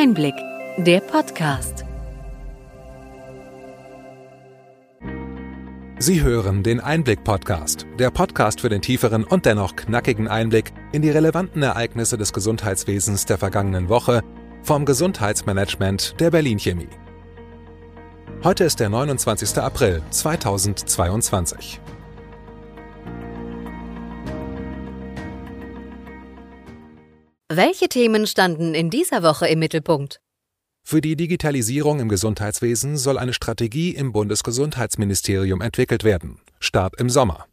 Einblick, der Podcast. Sie hören den Einblick-Podcast, der Podcast für den tieferen und dennoch knackigen Einblick in die relevanten Ereignisse des Gesundheitswesens der vergangenen Woche vom Gesundheitsmanagement der Berlin Chemie. Heute ist der 29. April 2022. Welche Themen standen in dieser Woche im Mittelpunkt? Für die Digitalisierung im Gesundheitswesen soll eine Strategie im Bundesgesundheitsministerium entwickelt werden. Start im Sommer.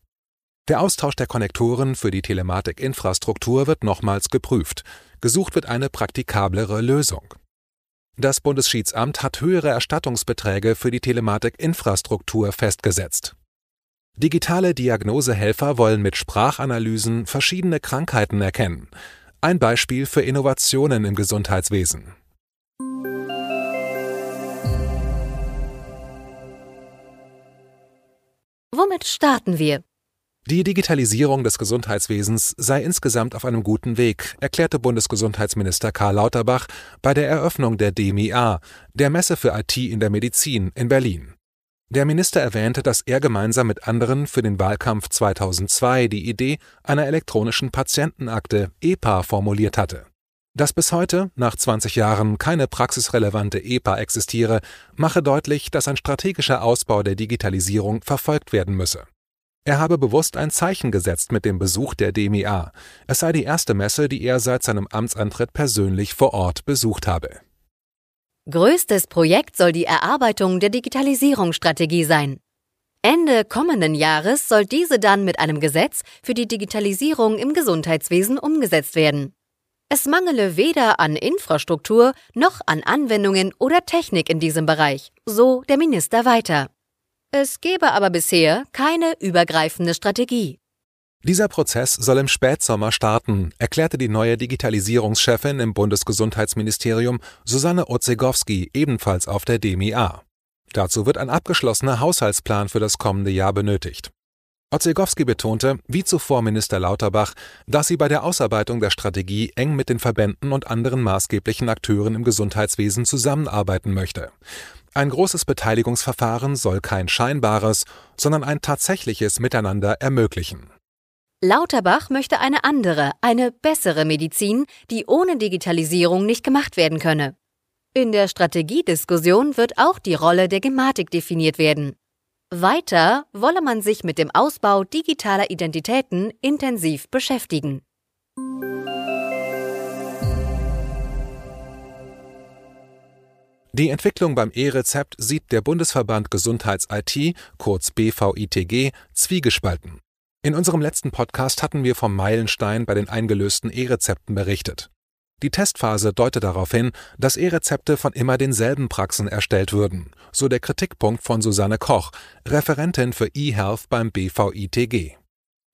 Der Austausch der Konnektoren für die Telematikinfrastruktur wird nochmals geprüft. Gesucht wird eine praktikablere Lösung. Das Bundesschiedssamt hat höhere Erstattungsbeträge für die Telematikinfrastruktur festgesetzt. Digitale Diagnosehelfer wollen mit Sprachanalysen verschiedene Krankheiten erkennen. Ein Beispiel für Innovationen im Gesundheitswesen. Womit starten wir? Die Digitalisierung des Gesundheitswesens sei insgesamt auf einem guten Weg, erklärte Bundesgesundheitsminister Karl Lauterbach bei der Eröffnung der DMIA, der Messe für IT in der Medizin in Berlin. Der Minister erwähnte, dass er gemeinsam mit anderen für den Wahlkampf 2002 die Idee einer elektronischen Patientenakte EPA formuliert hatte. Dass bis heute, nach 20 Jahren, keine praxisrelevante EPA existiere, mache deutlich, dass ein strategischer Ausbau der Digitalisierung verfolgt werden müsse. Er habe bewusst ein Zeichen gesetzt mit dem Besuch der DMIA. Es sei die erste Messe, die er seit seinem Amtsantritt persönlich vor Ort besucht habe. Größtes Projekt soll die Erarbeitung der Digitalisierungsstrategie sein. Ende kommenden Jahres soll diese dann mit einem Gesetz für die Digitalisierung im Gesundheitswesen umgesetzt werden. Es mangele weder an Infrastruktur noch an Anwendungen oder Technik in diesem Bereich, so der Minister weiter. Es gebe aber bisher keine übergreifende Strategie. Dieser Prozess soll im Spätsommer starten, erklärte die neue Digitalisierungschefin im Bundesgesundheitsministerium Susanne Ozegowski ebenfalls auf der DMIA. Dazu wird ein abgeschlossener Haushaltsplan für das kommende Jahr benötigt. Ozegowski betonte, wie zuvor Minister Lauterbach, dass sie bei der Ausarbeitung der Strategie eng mit den Verbänden und anderen maßgeblichen Akteuren im Gesundheitswesen zusammenarbeiten möchte. Ein großes Beteiligungsverfahren soll kein scheinbares, sondern ein tatsächliches Miteinander ermöglichen. Lauterbach möchte eine andere, eine bessere Medizin, die ohne Digitalisierung nicht gemacht werden könne. In der Strategiediskussion wird auch die Rolle der Gematik definiert werden. Weiter wolle man sich mit dem Ausbau digitaler Identitäten intensiv beschäftigen. Die Entwicklung beim E-Rezept sieht der Bundesverband Gesundheits-IT, kurz BVITG, zwiegespalten. In unserem letzten Podcast hatten wir vom Meilenstein bei den eingelösten E-Rezepten berichtet. Die Testphase deutet darauf hin, dass E-Rezepte von immer denselben Praxen erstellt würden, so der Kritikpunkt von Susanne Koch, Referentin für eHealth beim BVITG.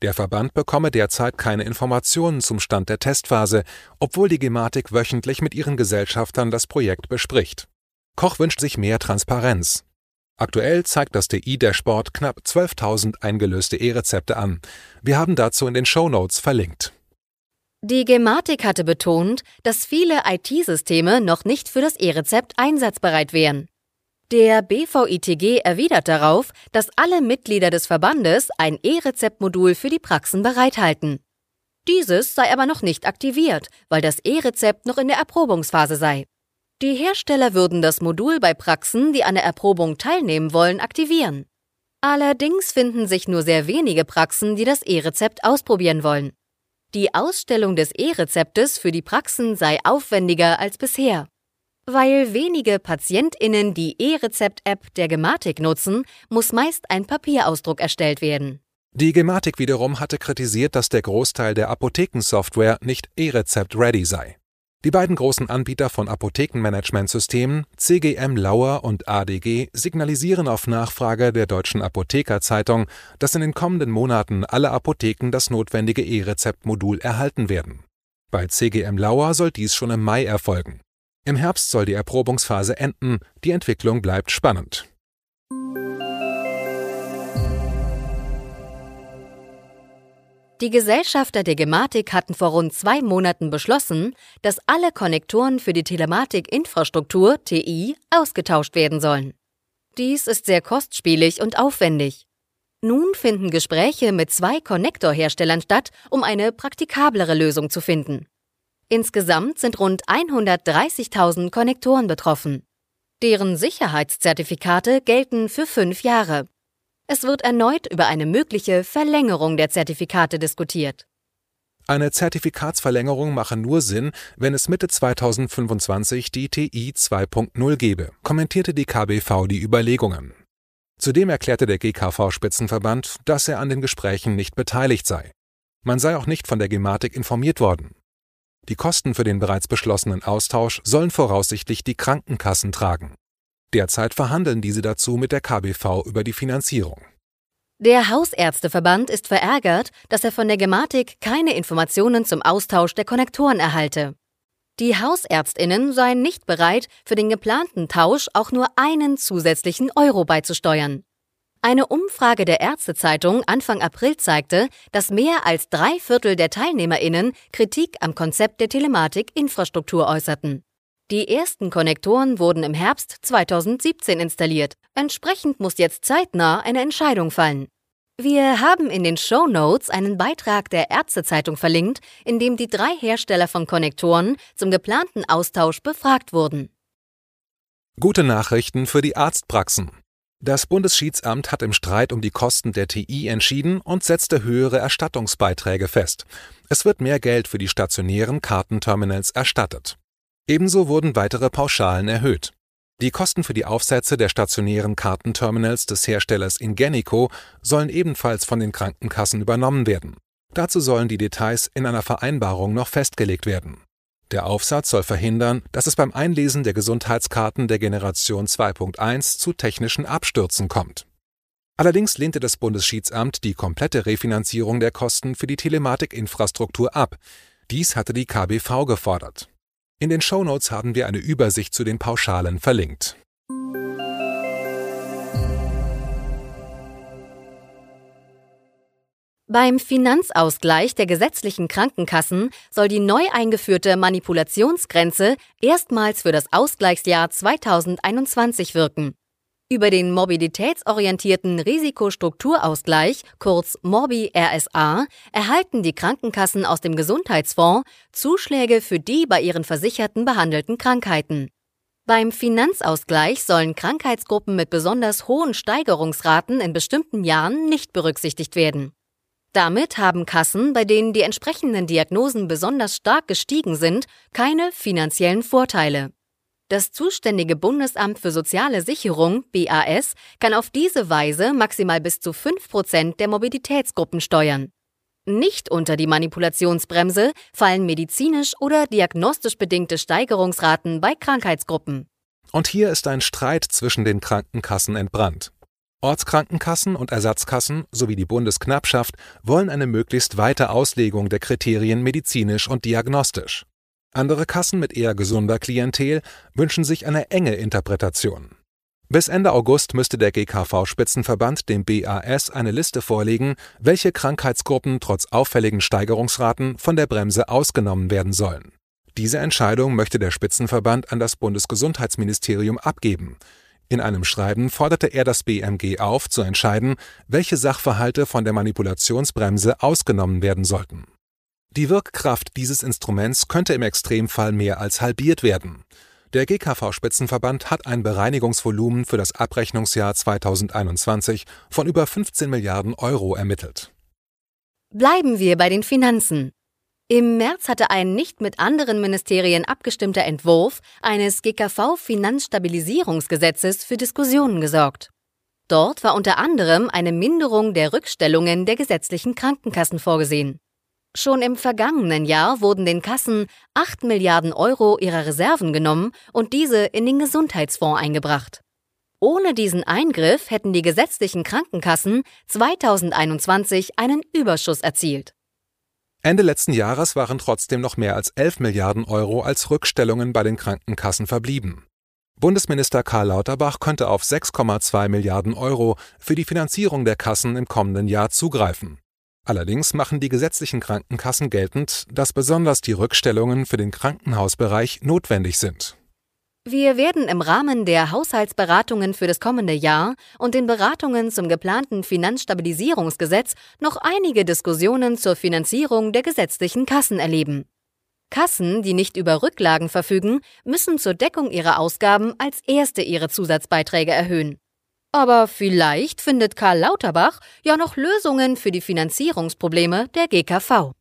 Der Verband bekomme derzeit keine Informationen zum Stand der Testphase, obwohl die Gematik wöchentlich mit ihren Gesellschaftern das Projekt bespricht. Koch wünscht sich mehr Transparenz. Aktuell zeigt das DI-Dashboard knapp 12.000 eingelöste E-Rezepte an. Wir haben dazu in den Show Notes verlinkt. Die Gematik hatte betont, dass viele IT-Systeme noch nicht für das E-Rezept einsatzbereit wären. Der BVITG erwidert darauf, dass alle Mitglieder des Verbandes ein E-Rezept-Modul für die Praxen bereithalten. Dieses sei aber noch nicht aktiviert, weil das E-Rezept noch in der Erprobungsphase sei. Die Hersteller würden das Modul bei Praxen, die an der Erprobung teilnehmen wollen, aktivieren. Allerdings finden sich nur sehr wenige Praxen, die das E-Rezept ausprobieren wollen. Die Ausstellung des E-Rezeptes für die Praxen sei aufwendiger als bisher. Weil wenige PatientInnen die E-Rezept-App der Gematik nutzen, muss meist ein Papierausdruck erstellt werden. Die Gematik wiederum hatte kritisiert, dass der Großteil der Apothekensoftware nicht E-Rezept-ready sei. Die beiden großen Anbieter von Apothekenmanagementsystemen, CGM Lauer und ADG, signalisieren auf Nachfrage der Deutschen Apothekerzeitung, dass in den kommenden Monaten alle Apotheken das notwendige E-Rezept-Modul erhalten werden. Bei CGM Lauer soll dies schon im Mai erfolgen. Im Herbst soll die Erprobungsphase enden, die Entwicklung bleibt spannend. Die Gesellschafter der Gematik hatten vor rund zwei Monaten beschlossen, dass alle Konnektoren für die Telematik-Infrastruktur TI ausgetauscht werden sollen. Dies ist sehr kostspielig und aufwendig. Nun finden Gespräche mit zwei Konnektorherstellern statt, um eine praktikablere Lösung zu finden. Insgesamt sind rund 130.000 Konnektoren betroffen. Deren Sicherheitszertifikate gelten für fünf Jahre. Es wird erneut über eine mögliche Verlängerung der Zertifikate diskutiert. Eine Zertifikatsverlängerung mache nur Sinn, wenn es Mitte 2025 die TI 2.0 gebe, kommentierte die KBV die Überlegungen. Zudem erklärte der GKV-Spitzenverband, dass er an den Gesprächen nicht beteiligt sei. Man sei auch nicht von der Gematik informiert worden. Die Kosten für den bereits beschlossenen Austausch sollen voraussichtlich die Krankenkassen tragen. Derzeit verhandeln diese dazu mit der KBV über die Finanzierung. Der Hausärzteverband ist verärgert, dass er von der Gematik keine Informationen zum Austausch der Konnektoren erhalte. Die Hausärztinnen seien nicht bereit, für den geplanten Tausch auch nur einen zusätzlichen Euro beizusteuern. Eine Umfrage der Ärztezeitung Anfang April zeigte, dass mehr als drei Viertel der Teilnehmerinnen Kritik am Konzept der Telematik-Infrastruktur äußerten. Die ersten Konnektoren wurden im Herbst 2017 installiert. Entsprechend muss jetzt zeitnah eine Entscheidung fallen. Wir haben in den Show Notes einen Beitrag der Ärztezeitung verlinkt, in dem die drei Hersteller von Konnektoren zum geplanten Austausch befragt wurden. Gute Nachrichten für die Arztpraxen. Das Bundesschiedssamt hat im Streit um die Kosten der TI entschieden und setzte höhere Erstattungsbeiträge fest. Es wird mehr Geld für die stationären Kartenterminals erstattet. Ebenso wurden weitere Pauschalen erhöht. Die Kosten für die Aufsätze der stationären Kartenterminals des Herstellers Ingenico sollen ebenfalls von den Krankenkassen übernommen werden. Dazu sollen die Details in einer Vereinbarung noch festgelegt werden. Der Aufsatz soll verhindern, dass es beim Einlesen der Gesundheitskarten der Generation 2.1 zu technischen Abstürzen kommt. Allerdings lehnte das Bundesschiedssamt die komplette Refinanzierung der Kosten für die Telematikinfrastruktur ab. Dies hatte die KBV gefordert. In den Shownotes haben wir eine Übersicht zu den Pauschalen verlinkt. Beim Finanzausgleich der gesetzlichen Krankenkassen soll die neu eingeführte Manipulationsgrenze erstmals für das Ausgleichsjahr 2021 wirken. Über den mobilitätsorientierten Risikostrukturausgleich, kurz Morbi-RSA, erhalten die Krankenkassen aus dem Gesundheitsfonds Zuschläge für die bei ihren Versicherten behandelten Krankheiten. Beim Finanzausgleich sollen Krankheitsgruppen mit besonders hohen Steigerungsraten in bestimmten Jahren nicht berücksichtigt werden. Damit haben Kassen, bei denen die entsprechenden Diagnosen besonders stark gestiegen sind, keine finanziellen Vorteile. Das zuständige Bundesamt für soziale Sicherung BAS kann auf diese Weise maximal bis zu 5% der Mobilitätsgruppen steuern. Nicht unter die Manipulationsbremse fallen medizinisch oder diagnostisch bedingte Steigerungsraten bei Krankheitsgruppen. Und hier ist ein Streit zwischen den Krankenkassen entbrannt. Ortskrankenkassen und Ersatzkassen sowie die Bundesknappschaft wollen eine möglichst weite Auslegung der Kriterien medizinisch und diagnostisch. Andere Kassen mit eher gesunder Klientel wünschen sich eine enge Interpretation. Bis Ende August müsste der GKV-Spitzenverband dem BAS eine Liste vorlegen, welche Krankheitsgruppen trotz auffälligen Steigerungsraten von der Bremse ausgenommen werden sollen. Diese Entscheidung möchte der Spitzenverband an das Bundesgesundheitsministerium abgeben. In einem Schreiben forderte er das BMG auf, zu entscheiden, welche Sachverhalte von der Manipulationsbremse ausgenommen werden sollten. Die Wirkkraft dieses Instruments könnte im Extremfall mehr als halbiert werden. Der GKV-Spitzenverband hat ein Bereinigungsvolumen für das Abrechnungsjahr 2021 von über 15 Milliarden Euro ermittelt. Bleiben wir bei den Finanzen. Im März hatte ein nicht mit anderen Ministerien abgestimmter Entwurf eines GKV-Finanzstabilisierungsgesetzes für Diskussionen gesorgt. Dort war unter anderem eine Minderung der Rückstellungen der gesetzlichen Krankenkassen vorgesehen. Schon im vergangenen Jahr wurden den Kassen 8 Milliarden Euro ihrer Reserven genommen und diese in den Gesundheitsfonds eingebracht. Ohne diesen Eingriff hätten die gesetzlichen Krankenkassen 2021 einen Überschuss erzielt. Ende letzten Jahres waren trotzdem noch mehr als 11 Milliarden Euro als Rückstellungen bei den Krankenkassen verblieben. Bundesminister Karl Lauterbach könnte auf 6,2 Milliarden Euro für die Finanzierung der Kassen im kommenden Jahr zugreifen. Allerdings machen die gesetzlichen Krankenkassen geltend, dass besonders die Rückstellungen für den Krankenhausbereich notwendig sind. Wir werden im Rahmen der Haushaltsberatungen für das kommende Jahr und den Beratungen zum geplanten Finanzstabilisierungsgesetz noch einige Diskussionen zur Finanzierung der gesetzlichen Kassen erleben. Kassen, die nicht über Rücklagen verfügen, müssen zur Deckung ihrer Ausgaben als erste ihre Zusatzbeiträge erhöhen. Aber vielleicht findet Karl Lauterbach ja noch Lösungen für die Finanzierungsprobleme der GKV.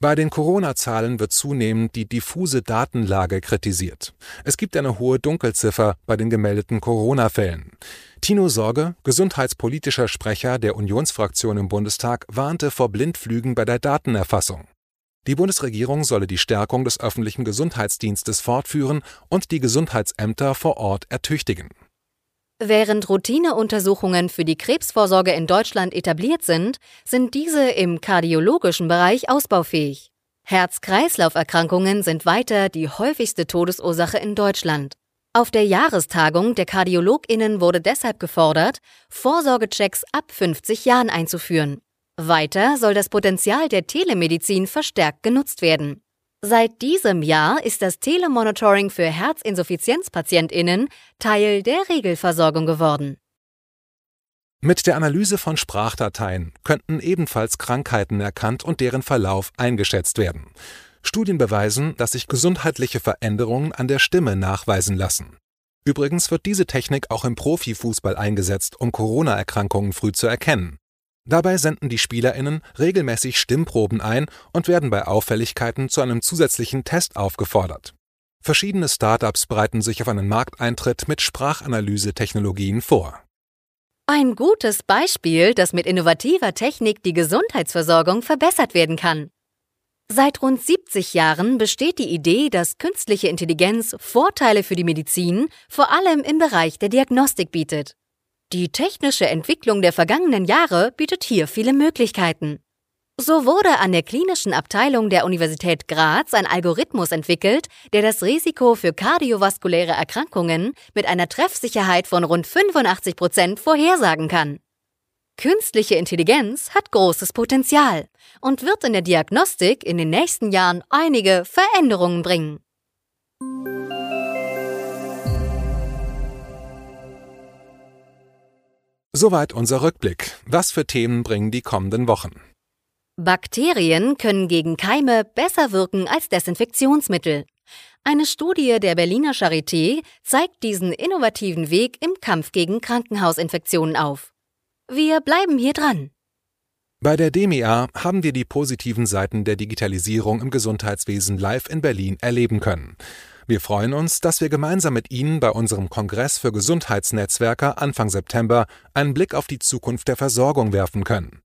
Bei den Corona-Zahlen wird zunehmend die diffuse Datenlage kritisiert. Es gibt eine hohe Dunkelziffer bei den gemeldeten Corona-Fällen. Tino Sorge, gesundheitspolitischer Sprecher der Unionsfraktion im Bundestag, warnte vor Blindflügen bei der Datenerfassung. Die Bundesregierung solle die Stärkung des öffentlichen Gesundheitsdienstes fortführen und die Gesundheitsämter vor Ort ertüchtigen. Während Routineuntersuchungen für die Krebsvorsorge in Deutschland etabliert sind, sind diese im kardiologischen Bereich ausbaufähig. Herz-Kreislauf-Erkrankungen sind weiter die häufigste Todesursache in Deutschland. Auf der Jahrestagung der KardiologInnen wurde deshalb gefordert, Vorsorgechecks ab 50 Jahren einzuführen. Weiter soll das Potenzial der Telemedizin verstärkt genutzt werden. Seit diesem Jahr ist das Telemonitoring für Herzinsuffizienzpatientinnen Teil der Regelversorgung geworden. Mit der Analyse von Sprachdateien könnten ebenfalls Krankheiten erkannt und deren Verlauf eingeschätzt werden. Studien beweisen, dass sich gesundheitliche Veränderungen an der Stimme nachweisen lassen. Übrigens wird diese Technik auch im Profifußball eingesetzt, um Corona-Erkrankungen früh zu erkennen. Dabei senden die SpielerInnen regelmäßig Stimmproben ein und werden bei Auffälligkeiten zu einem zusätzlichen Test aufgefordert. Verschiedene Startups bereiten sich auf einen Markteintritt mit Sprachanalyse-Technologien vor. Ein gutes Beispiel, dass mit innovativer Technik die Gesundheitsversorgung verbessert werden kann. Seit rund 70 Jahren besteht die Idee, dass künstliche Intelligenz Vorteile für die Medizin, vor allem im Bereich der Diagnostik bietet. Die technische Entwicklung der vergangenen Jahre bietet hier viele Möglichkeiten. So wurde an der klinischen Abteilung der Universität Graz ein Algorithmus entwickelt, der das Risiko für kardiovaskuläre Erkrankungen mit einer Treffsicherheit von rund 85 Prozent vorhersagen kann. Künstliche Intelligenz hat großes Potenzial und wird in der Diagnostik in den nächsten Jahren einige Veränderungen bringen. Soweit unser Rückblick. Was für Themen bringen die kommenden Wochen? Bakterien können gegen Keime besser wirken als Desinfektionsmittel. Eine Studie der Berliner Charité zeigt diesen innovativen Weg im Kampf gegen Krankenhausinfektionen auf. Wir bleiben hier dran. Bei der DMEA haben wir die positiven Seiten der Digitalisierung im Gesundheitswesen live in Berlin erleben können. Wir freuen uns, dass wir gemeinsam mit Ihnen bei unserem Kongress für Gesundheitsnetzwerker Anfang September einen Blick auf die Zukunft der Versorgung werfen können.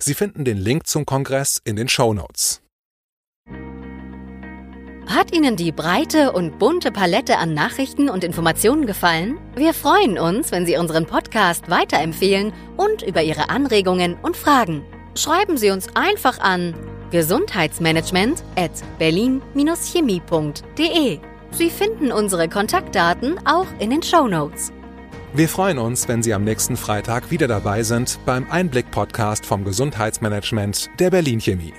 Sie finden den Link zum Kongress in den Show Notes. Hat Ihnen die breite und bunte Palette an Nachrichten und Informationen gefallen? Wir freuen uns, wenn Sie unseren Podcast weiterempfehlen und über Ihre Anregungen und Fragen. Schreiben Sie uns einfach an gesundheitsmanagement at berlin-chemie.de. Sie finden unsere Kontaktdaten auch in den Show Notes. Wir freuen uns, wenn Sie am nächsten Freitag wieder dabei sind beim Einblick-Podcast vom Gesundheitsmanagement der Berlin Chemie.